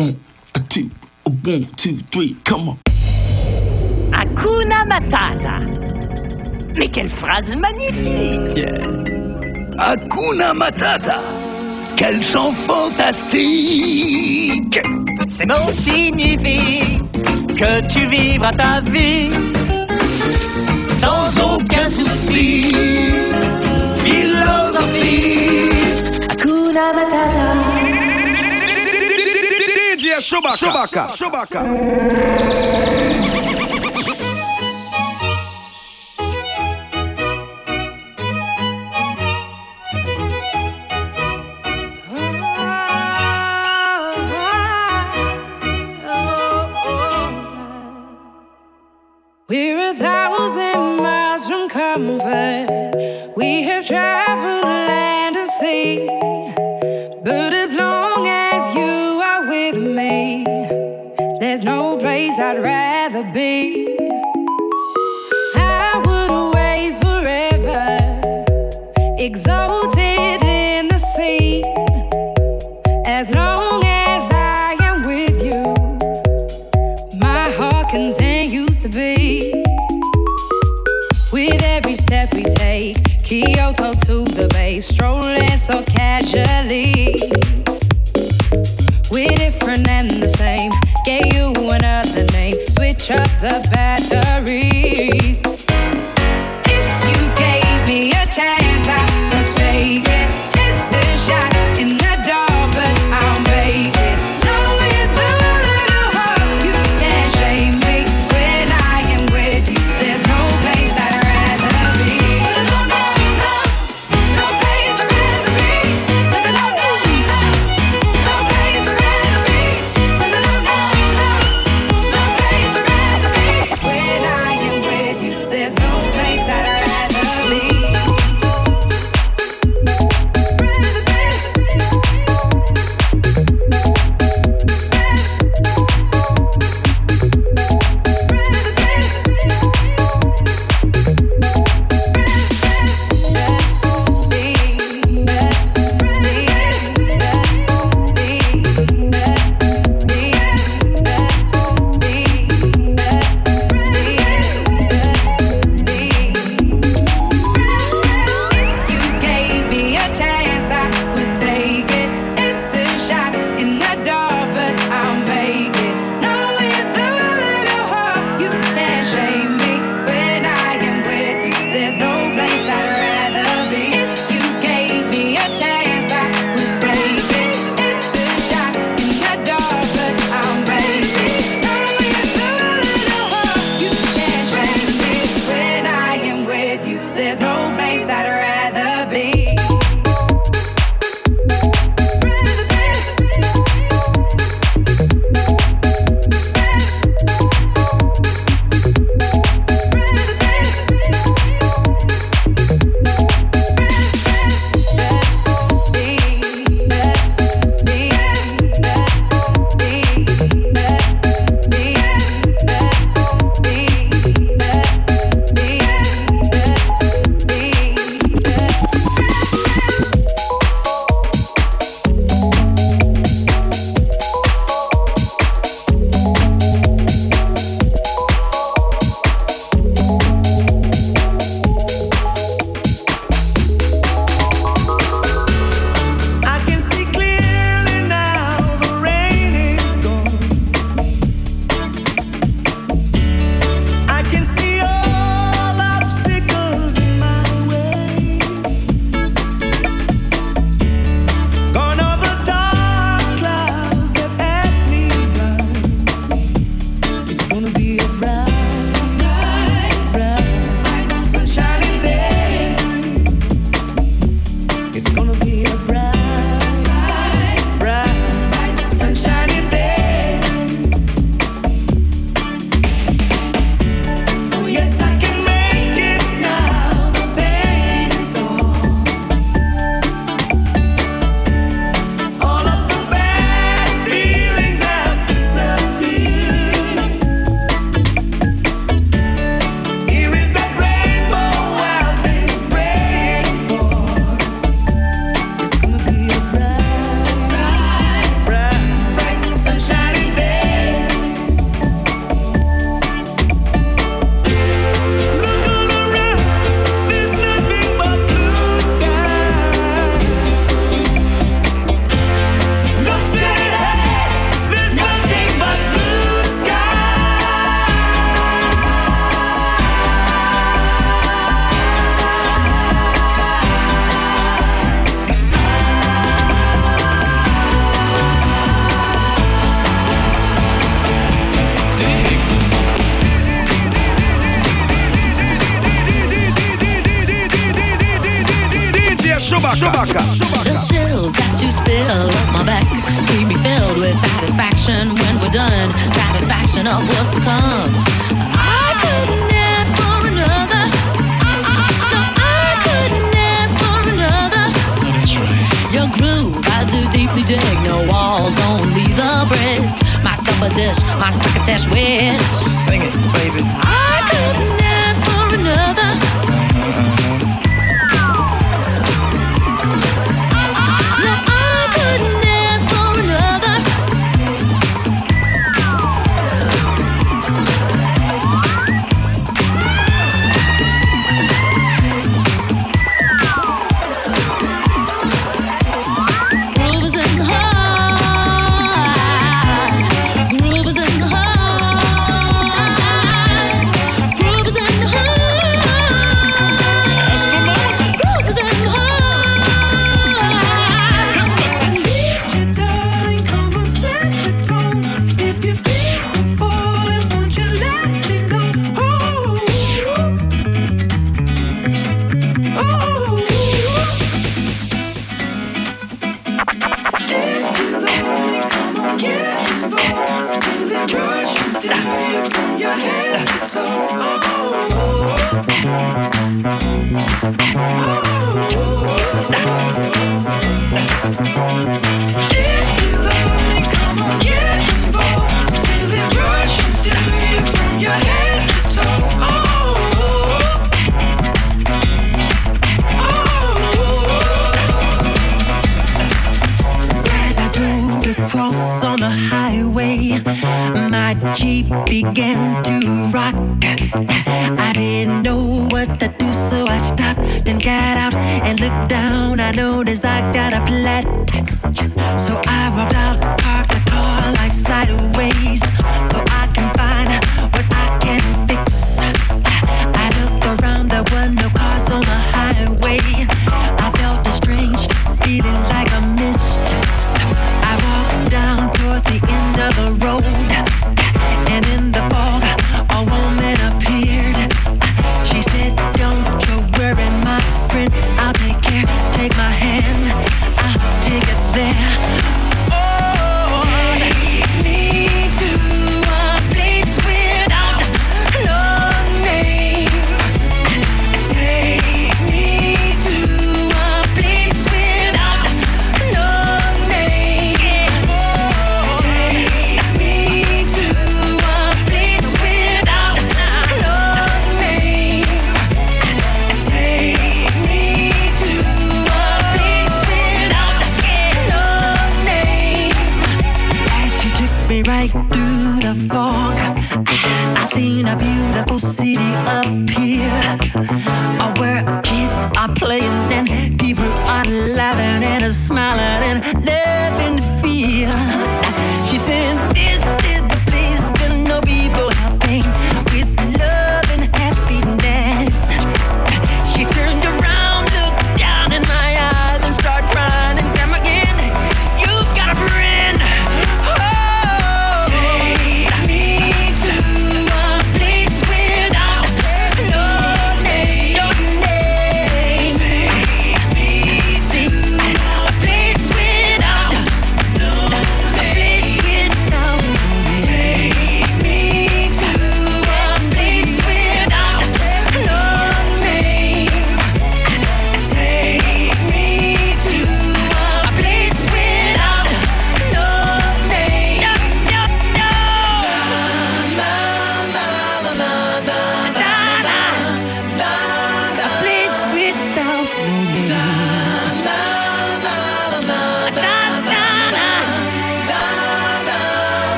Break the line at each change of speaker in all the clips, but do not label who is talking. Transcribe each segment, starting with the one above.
one, a two, a two, three, come on.
Hakuna Matata. Mais quelle phrase magnifique
Hakuna Matata. Quel chant fantastique
Ces mots signifient que tu vivras ta vie
sans aucun souci. Philosophie
Hakuna Matata.
é Chewbacca. Chewbacca. Chewbacca.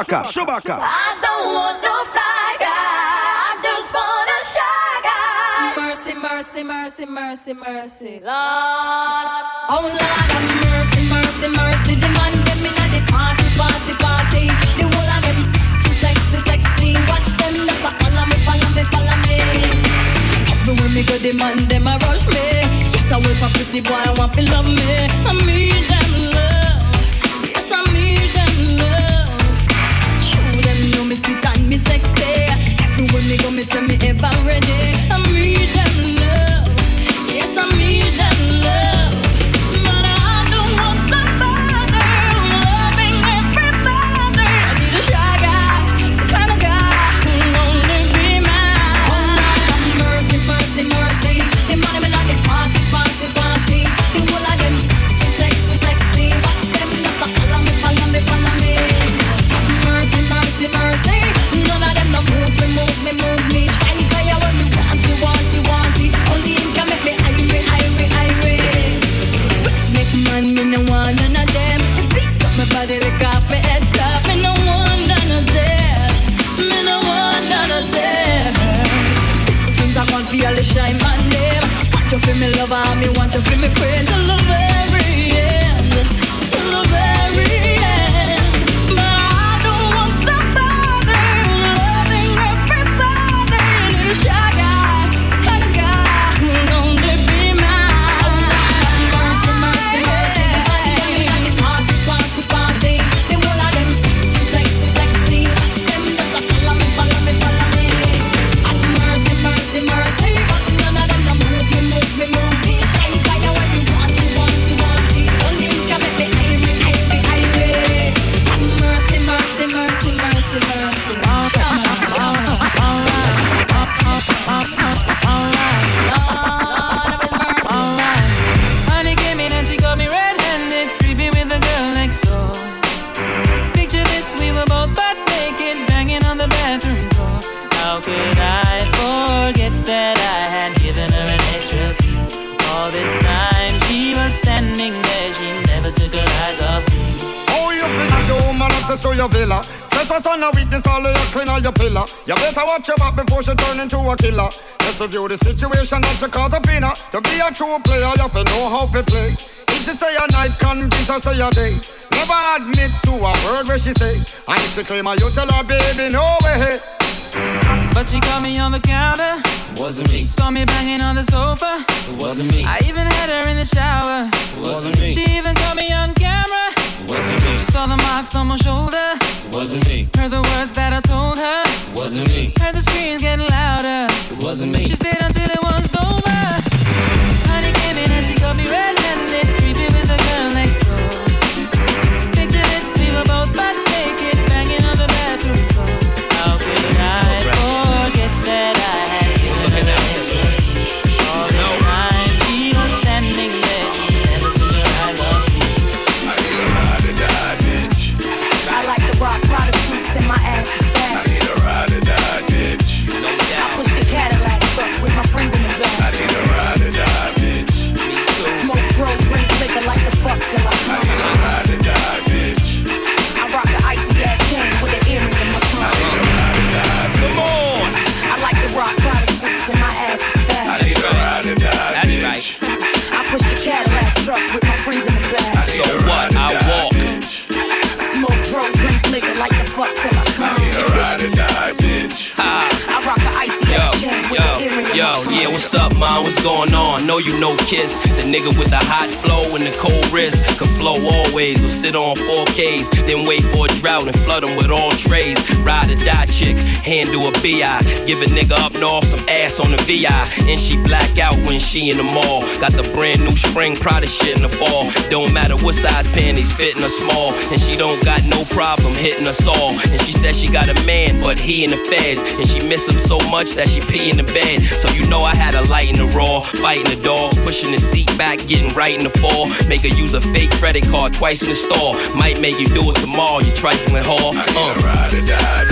Chewbacca. Chewbacca. Chewbacca.
I don't want no fly guy. I just want a shy guy. Mercy, mercy, mercy, mercy, mercy, Lord. Oh Lord, have mercy, mercy, mercy. The man them inna the party, party, party. The whole of them sexy, sexy, sexy. Watch them just a follow me, follow me, follow me. Everywhere me go, the man them a rush me. Yes, I wait for pretty boy, I want to love me. I need them love. Me sexy. Everywhere me go, me say me ever ready. I need them love. Yes, I need them love. Shine man them. Want you feel me lover, me want you feel me friend till love very of
your clean on your pillar. You better watch your back before she turn into a killer. Just review the situation that you caught up in her. To be a true player, you have to know how to play. If she say a night, convince her say a day. Never admit to a word where she say. And if she claim her, you tell her, baby, no way.
But she caught me on the counter.
Wasn't me.
Saw me banging on the sofa.
Wasn't me.
I even had her in the shower.
Wasn't me.
She even caught me on camera.
Wasn't me.
She saw the marks on my shoulder.
Wasn't me.
Heard the words that I told her.
Wasn't me.
Heard the screams getting louder.
It Wasn't me.
She stayed until it was over. Honey came in and she got me red-handed,
BI. Give a nigga up north some ass on the VI. And she black out when she in the mall. Got the brand new spring Prada shit in the fall. Don't matter what size panties, fitting her small. And she don't got no problem hitting us all. And she said she got a man, but he in the feds. And she miss him so much that she pee in the bed. So you know I had a light in the raw, fighting the dogs, pushing the seat back, getting right in the fall. Make her use a fake credit card twice in the store. Might make you do it tomorrow, you trifling whore. Uh.
I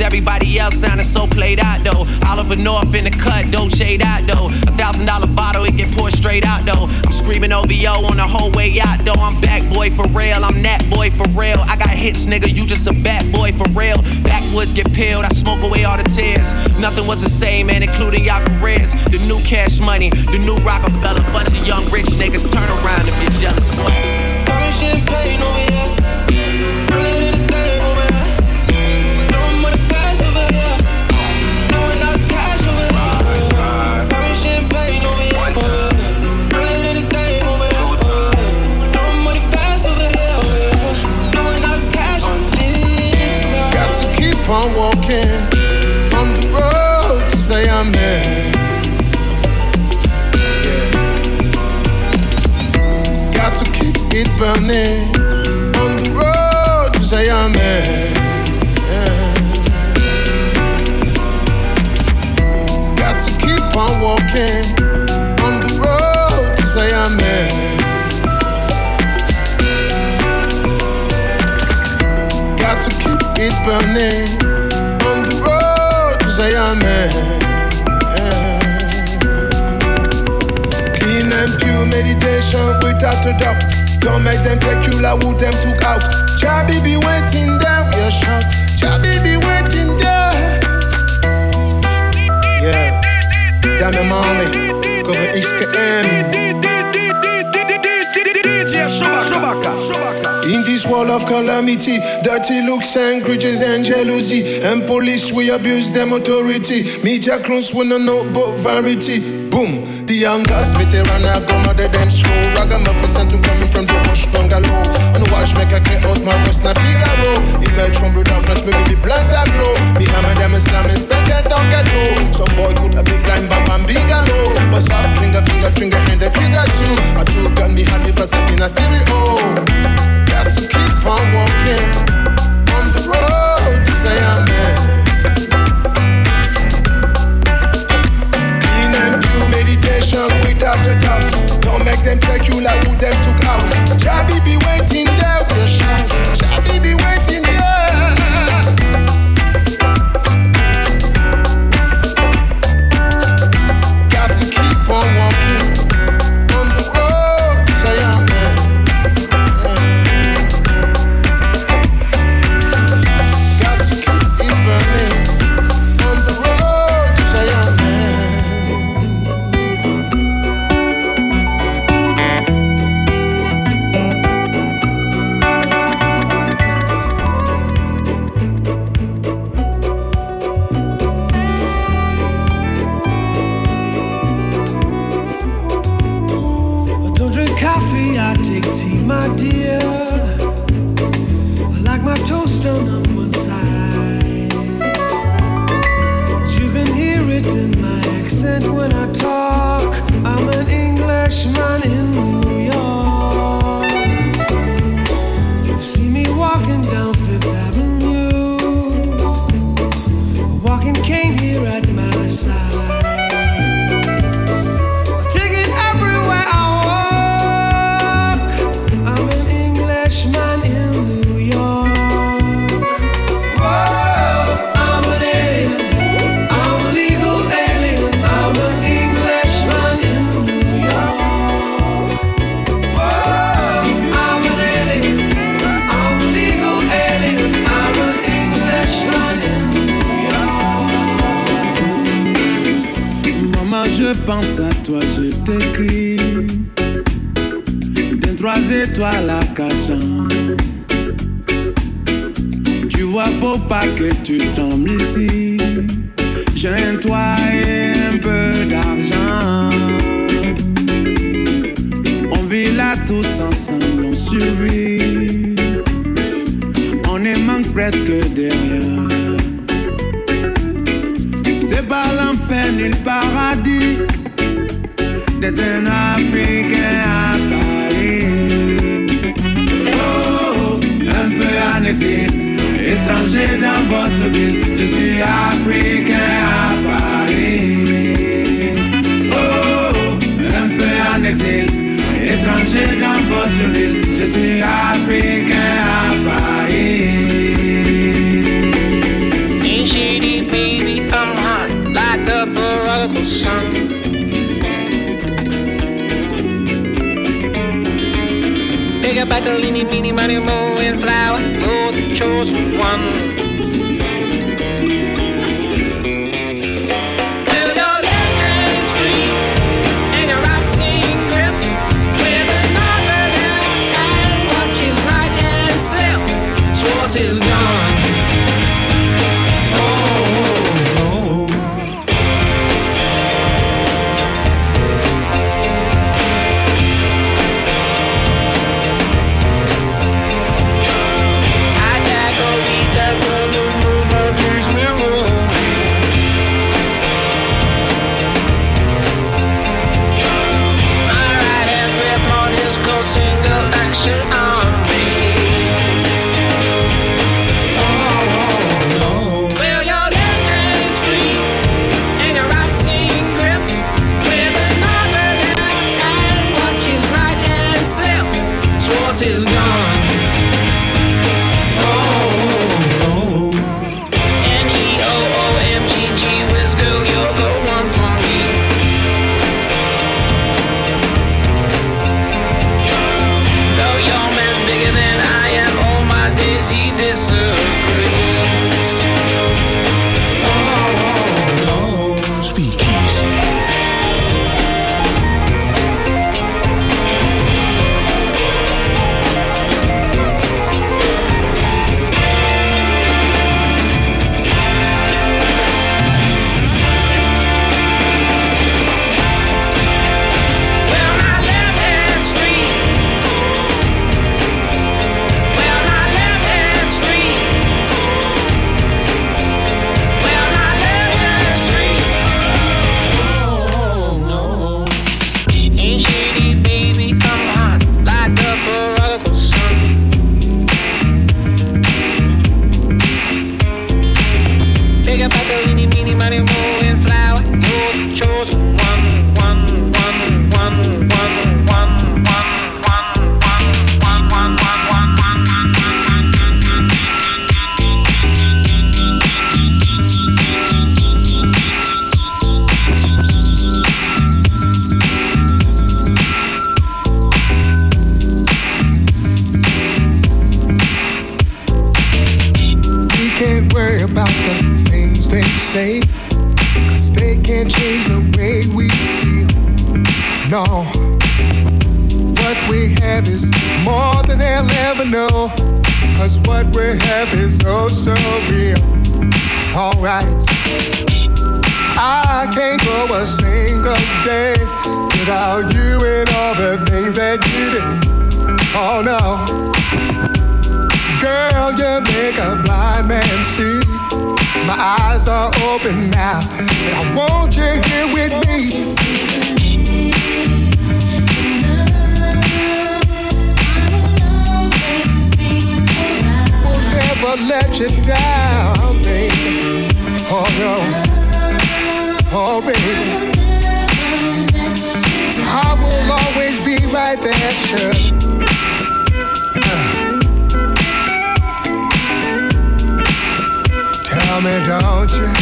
Everybody else sounding so played out though. Oliver North in the cut, Dolce out though. A thousand dollar bottle, it get poured straight out though. I'm screaming OVO on the whole way out though. I'm back boy for real, I'm that boy for real. I got hits, nigga, you just a back boy for real. Backwoods get peeled, I smoke away all the tears. Nothing was the same, man, including y'all careers. The new cash money, the new Rockefeller, bunch of young rich niggas turn around and be jealous, boy.
Champagne over here.
calamity, dirty looks and grudges and jealousy. And police, we abuse them authority. Media clowns, with no know variety. Boom, the young youngest veteran, grandmother, them slow. Ragamuffins and two coming from the bush bungalow. And watch make a clear out my voice, na Figaro. Emerge from the darkness, maybe be blind and glow. Behind them, Islam, inspect don't get low. Some boy could a big blind bam, bam, big low. But soft trigger, finger, trigger, hand, the trigger too. I took gun behind me, but something I stereo to keep on walking on the road say amen. And meditation without a doubt. Don't make them take you like who them took out. Jabi be waiting there with a shout. Be waiting.
ville. Oh, un peu en exil, étranger dans votre ville. Je suis africain à Paris.
Baby, I'm hot like the a battle, mini, mini, money, mo, and flower, more the chosen one.
don't you?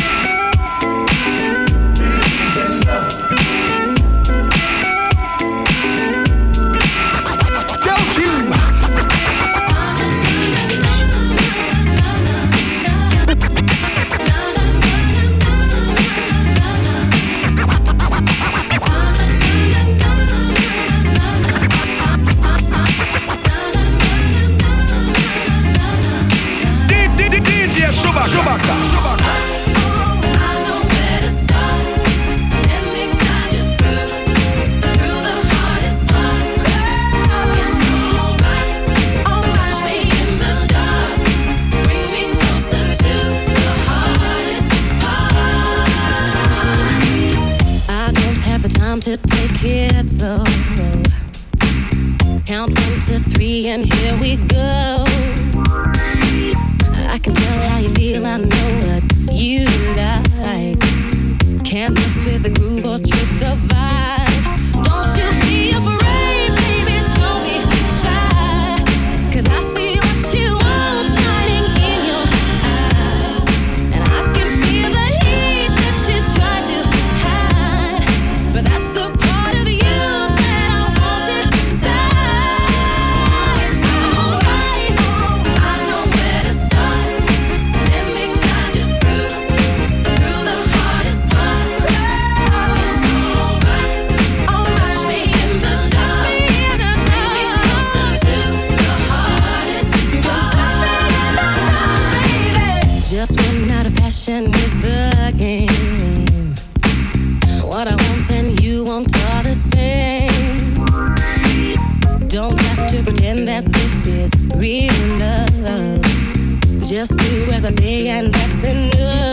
just do as I say, and that's enough.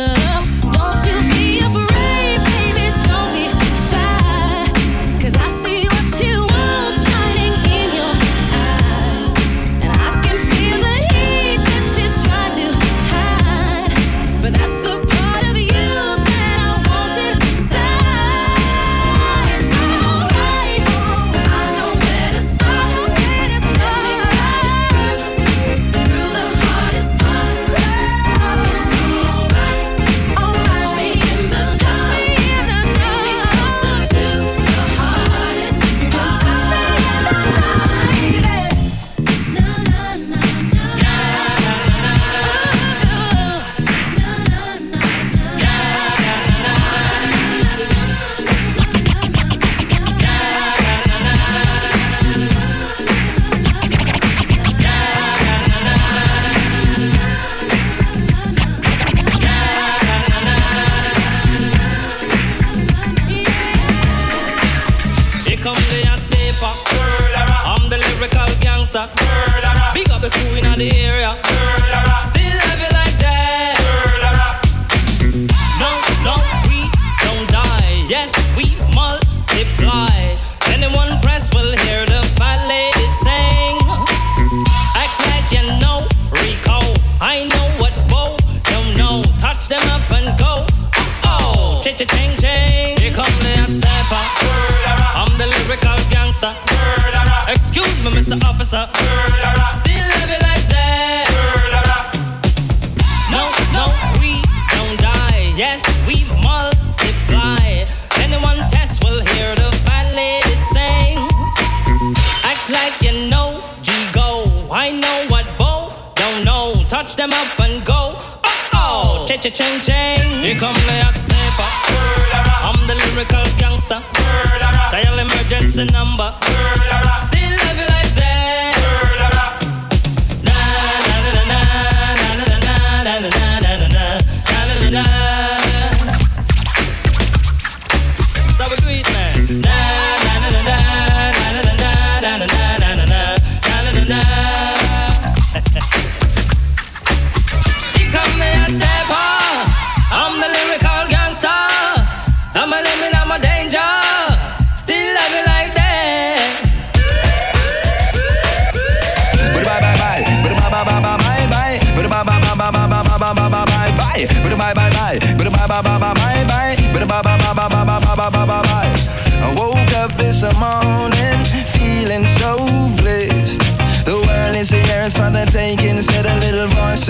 cha ching ching. Here come the hot sniper. I'm the lyrical gangster. Dial emergency number.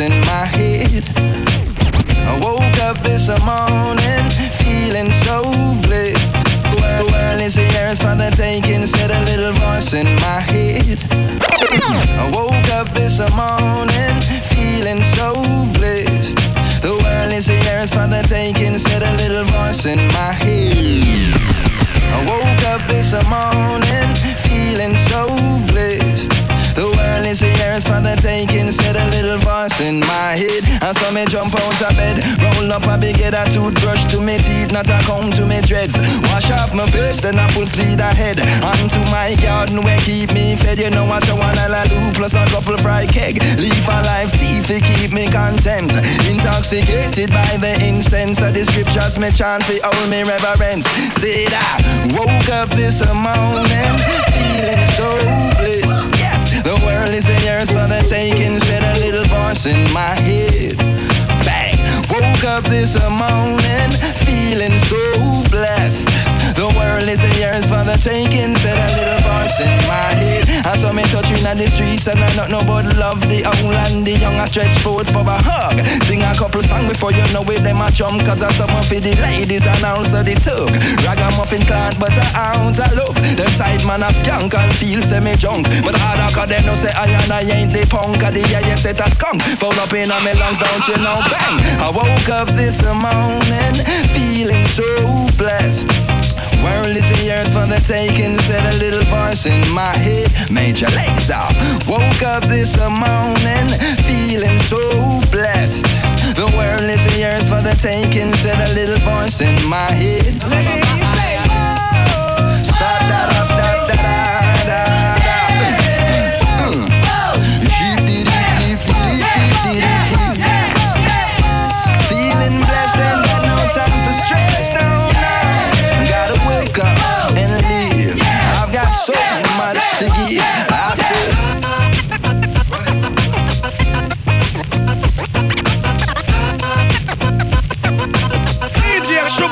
in my head. I woke up this morning feeling so blessed. The world is yours for the taking, said a little voice in my head. I woke up this morning feeling so blessed. The world is yours for the taking, said a little voice in my head. I woke up this morning feeling so blessed girl is yours for the taking, said a little voice in my head. I saw me jump out of bed, roll up a big head, a toothbrush to me teeth, not a comb to me dreads. Wash off my face, then I full speed ahead. Onto my garden where keep me fed, you know what I wanna do, plus a couple fried keg. leave alive teeth to keep me content. Intoxicated by the incense of the scriptures, me chant the old me reverence. Said I woke up this morning feeling so world is yours for the taking. Said a little voice in my head. Woke up this morning, feeling so blessed. The world is yours for the taking, said a little voice in my head. I saw me touching on the streets and I not know but love the old and the young. I stretch forward for a hug. Sing a couple songs before you know it, them a chum. Cause I someone for the ladies and also the tug. Ragamuffin clan, but I ounce I love. Them side man a skunk and feel semi junk. But harder cause they no say I and I ain't the punk. Cause the yeah, set a skunk. Fold up in my lungs, don't you know? Bang! I woke up this morning feeling so blessed. World is yours for the taking, said a little voice in my head. Major Lazer. Woke up this morning feeling so blessed. The world is yours for the taking, said a little voice in my head. Let me say,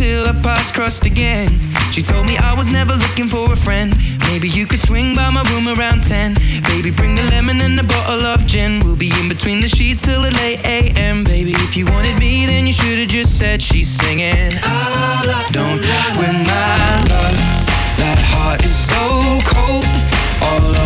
until our paths crossed again. She told me I was never looking for a friend. Maybe you could swing by my room around 10. Baby, bring the lemon and a bottle of gin. We'll be in between the sheets till the late AM. Baby, if you wanted me, then you should have just said she's singing. Don't win my love. That heart is so cold, all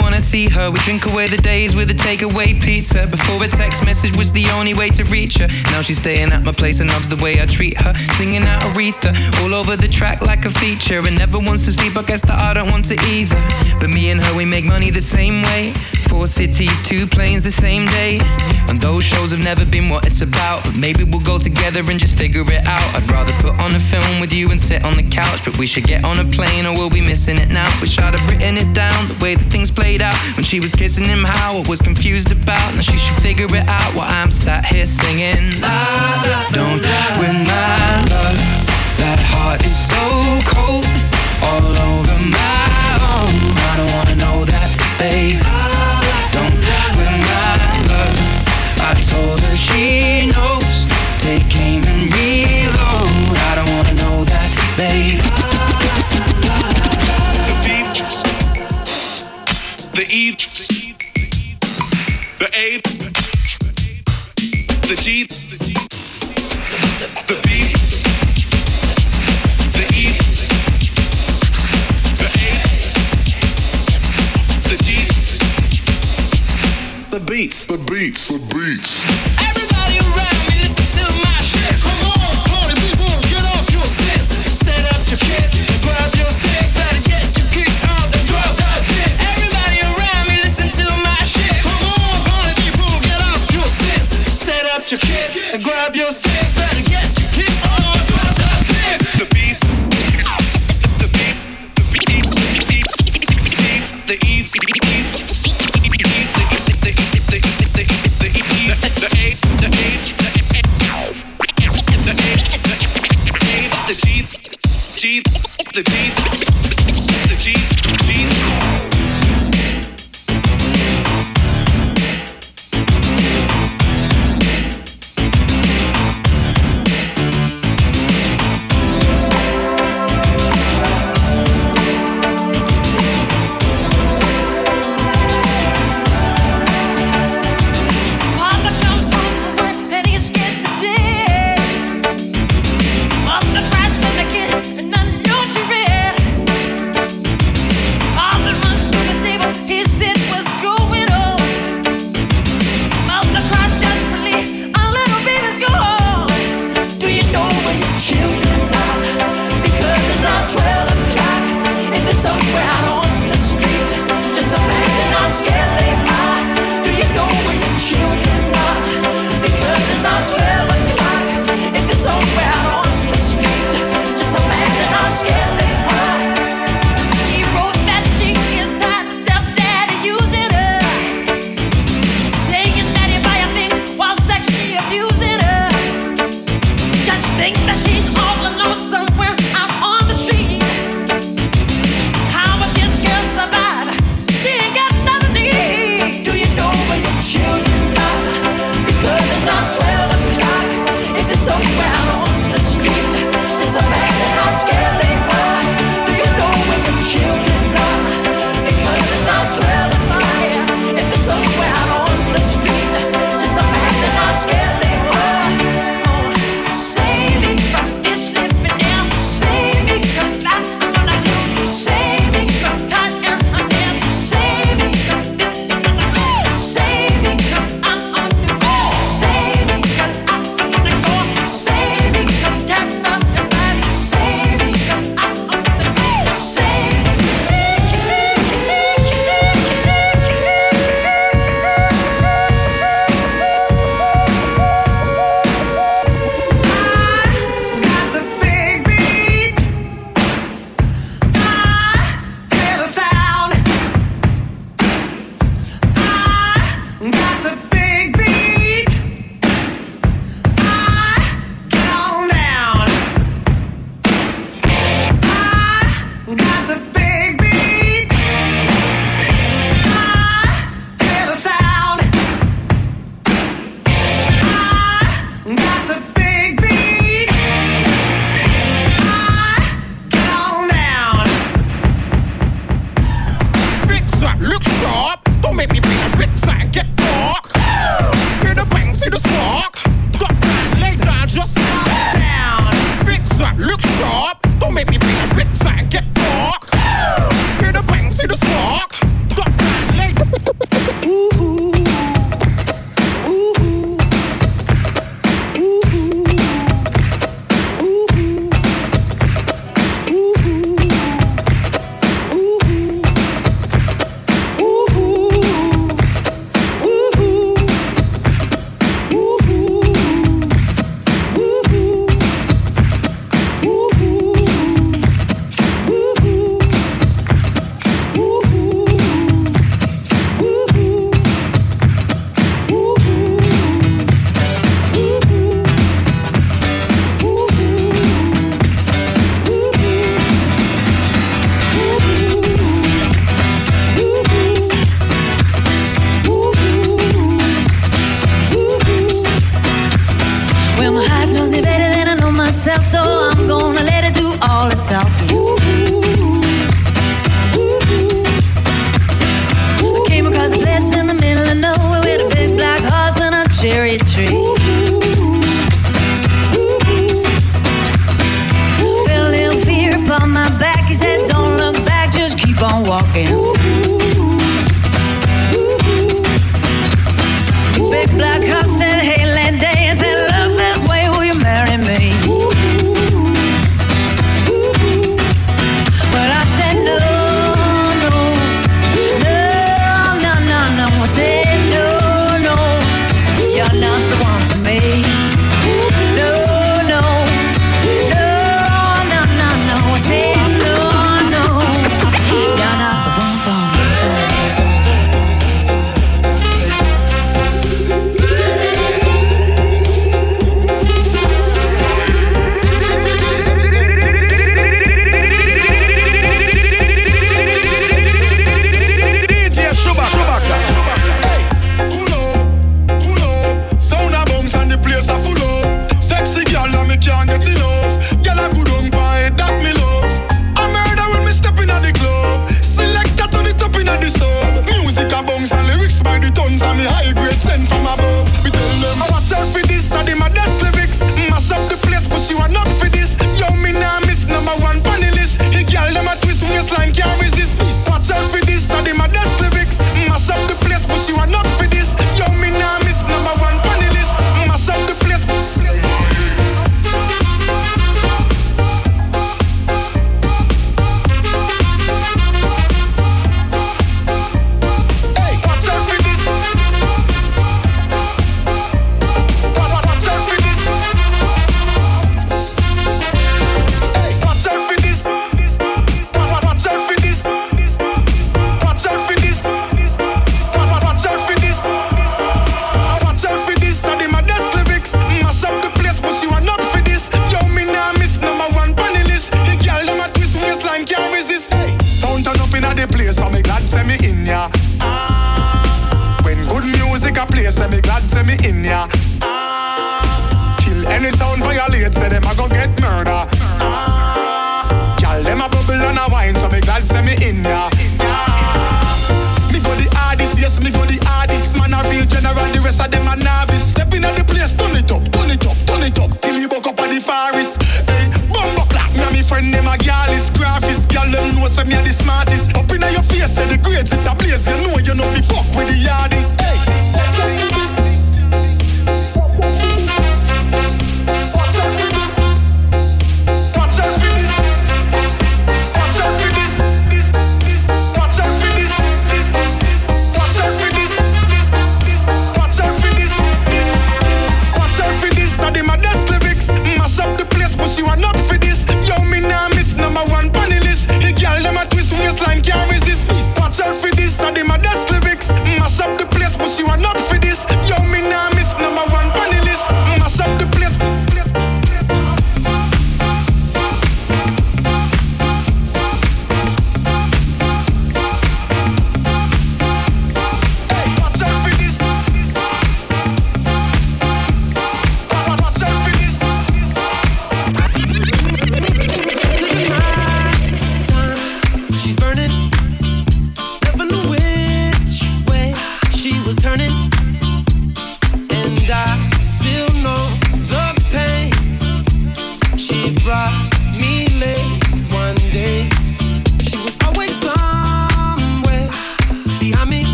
wanna see her. We drink away the days with a takeaway pizza. Before a text message was the only way to reach her. Now she's staying at my place and loves the way I treat her. Singing out Aretha all over the track like a feature. And never wants to sleep, I guess that I don't want to either. But me and her, we make money the same way. Four cities, two planes the same day. And those shows have never been what it's about. But maybe we'll go together and just figure it out. I'd rather put on a film with you and sit on the couch. But we should get on a plane or we'll be missing it now. Wish I'd have written it down the way that things played out. When she was kissing him, how I was confused about. Now she should figure it out while I'm sat here singing. La, don't win my love. That heart is so cold, all over my own. I don't wanna know that, babe.
E, the A, the G, the B, the E, the A, the G, the beats, the beats, the beats.
Your kit and grab your stick,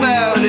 about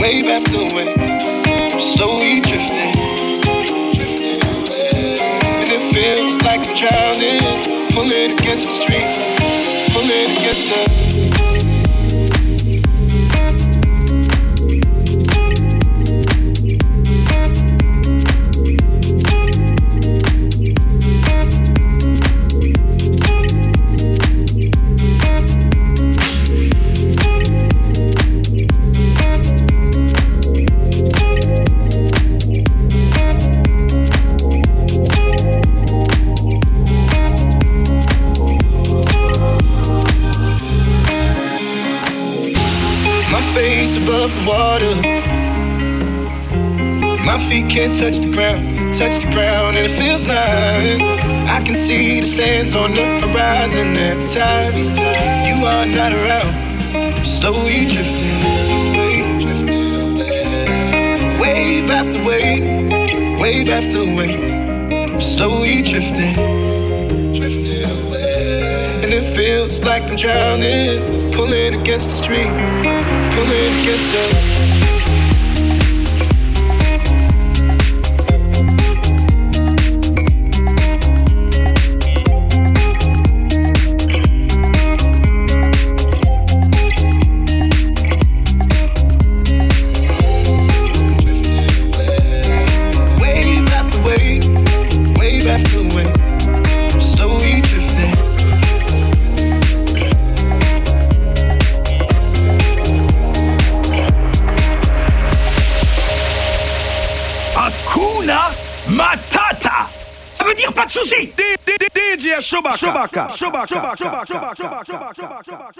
wave after wave. time you are not around. I'm slowly drifting away, drifting away. Wave after wave, wave after wave. I'm slowly drifting, drifting away. And it feels like I'm drowning, pulling against the stream, pulling against the.
Szubaka! Szubaka! Szubaka! Szubaka! Szubaka! Szubaka! Szubaka! Szubaka!